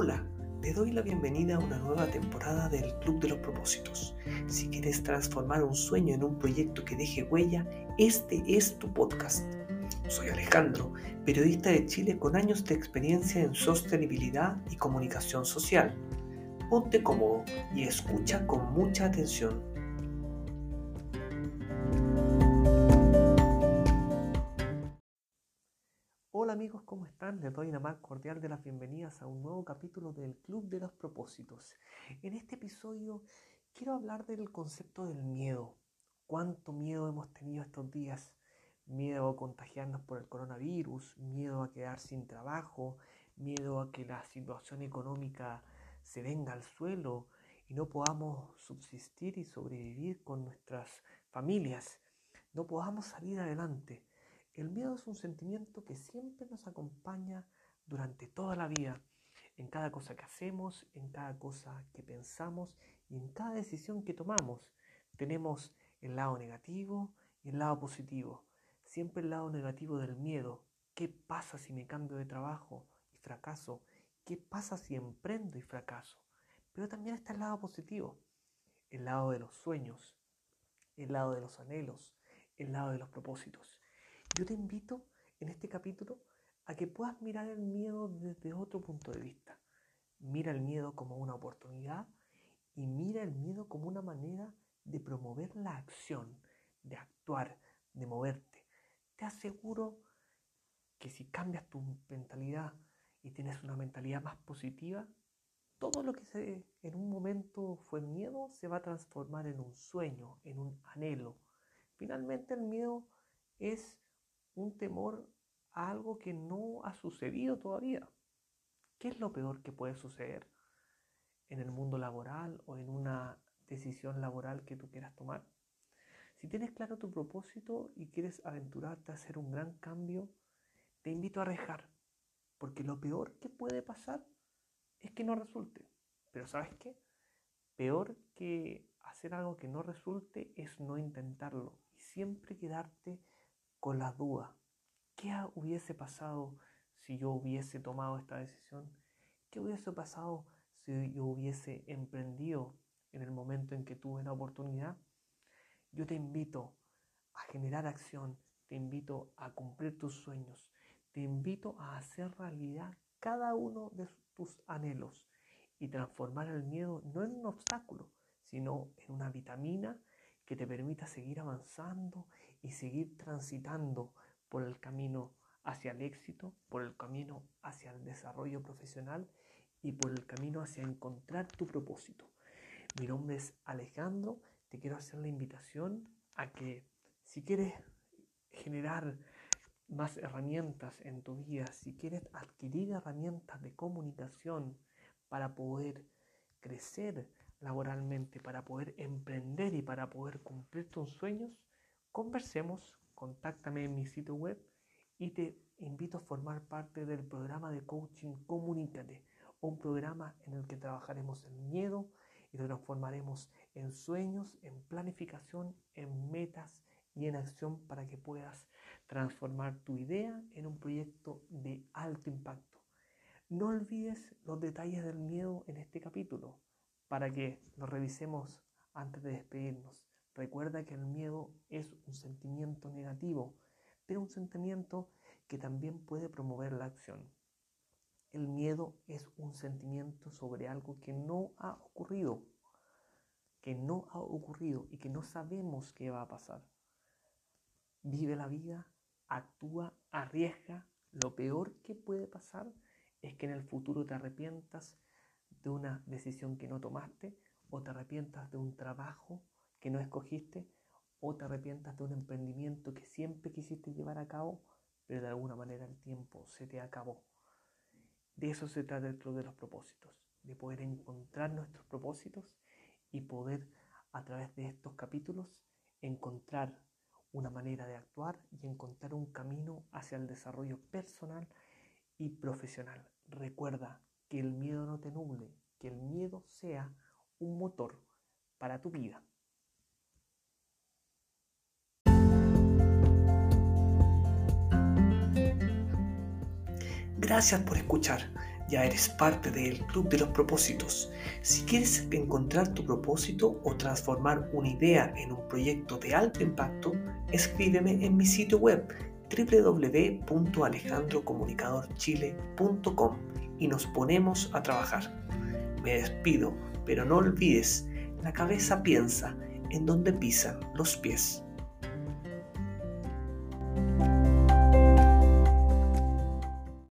Hola, te doy la bienvenida a una nueva temporada del Club de los Propósitos. Si quieres transformar un sueño en un proyecto que deje huella, este es tu podcast. Soy Alejandro, periodista de Chile con años de experiencia en sostenibilidad y comunicación social. Ponte cómodo y escucha con mucha atención Hola amigos, ¿cómo están? Les doy una más cordial de las bienvenidas a un nuevo capítulo del Club de los Propósitos. En este episodio quiero hablar del concepto del miedo. ¿Cuánto miedo hemos tenido estos días? Miedo a contagiarnos por el coronavirus, miedo a quedar sin trabajo, miedo a que la situación económica se venga al suelo y no podamos subsistir y sobrevivir con nuestras familias, no podamos salir adelante. El miedo es un sentimiento que siempre nos acompaña durante toda la vida, en cada cosa que hacemos, en cada cosa que pensamos y en cada decisión que tomamos. Tenemos el lado negativo y el lado positivo. Siempre el lado negativo del miedo. ¿Qué pasa si me cambio de trabajo y fracaso? ¿Qué pasa si emprendo y fracaso? Pero también está el lado positivo, el lado de los sueños, el lado de los anhelos, el lado de los propósitos. Yo te invito en este capítulo a que puedas mirar el miedo desde otro punto de vista. Mira el miedo como una oportunidad y mira el miedo como una manera de promover la acción, de actuar, de moverte. Te aseguro que si cambias tu mentalidad y tienes una mentalidad más positiva, todo lo que se, en un momento fue miedo se va a transformar en un sueño, en un anhelo. Finalmente el miedo es un temor a algo que no ha sucedido todavía. ¿Qué es lo peor que puede suceder en el mundo laboral o en una decisión laboral que tú quieras tomar? Si tienes claro tu propósito y quieres aventurarte a hacer un gran cambio, te invito a arriesgar, porque lo peor que puede pasar es que no resulte. Pero ¿sabes qué? Peor que hacer algo que no resulte es no intentarlo y siempre quedarte con la duda. ¿Qué hubiese pasado si yo hubiese tomado esta decisión? ¿Qué hubiese pasado si yo hubiese emprendido en el momento en que tuve la oportunidad? Yo te invito a generar acción, te invito a cumplir tus sueños, te invito a hacer realidad cada uno de tus anhelos y transformar el miedo no en un obstáculo, sino en una vitamina que te permita seguir avanzando y seguir transitando por el camino hacia el éxito, por el camino hacia el desarrollo profesional y por el camino hacia encontrar tu propósito. Mi nombre es Alejandro, te quiero hacer la invitación a que si quieres generar más herramientas en tu vida, si quieres adquirir herramientas de comunicación para poder crecer laboralmente, para poder emprender y para poder cumplir tus sueños, conversemos, contáctame en mi sitio web y te invito a formar parte del programa de coaching Comunícate, un programa en el que trabajaremos en miedo y lo transformaremos en sueños, en planificación, en metas y en acción para que puedas transformar tu idea en un proyecto de alto impacto. No olvides los detalles del miedo en este capítulo para que lo revisemos antes de despedirnos. Recuerda que el miedo es un sentimiento negativo, pero un sentimiento que también puede promover la acción. El miedo es un sentimiento sobre algo que no ha ocurrido, que no ha ocurrido y que no sabemos qué va a pasar. Vive la vida, actúa, arriesga. Lo peor que puede pasar es que en el futuro te arrepientas de una decisión que no tomaste o te arrepientas de un trabajo que no escogiste o te arrepientas de un emprendimiento que siempre quisiste llevar a cabo, pero de alguna manera el tiempo se te acabó. De eso se trata el club de los propósitos, de poder encontrar nuestros propósitos y poder a través de estos capítulos encontrar una manera de actuar y encontrar un camino hacia el desarrollo personal y profesional. Recuerda que el miedo no te nuble, que el miedo sea un motor para tu vida. Gracias por escuchar. ya eres parte del Club de los Propósitos. Si quieres encontrar tu propósito o transformar una idea en un proyecto de alto impacto, escríbeme en mi sitio web www.alejandrocomunicadorchile.com y nos ponemos a trabajar. Me despido, pero no olvides, la cabeza piensa en donde pisan los pies.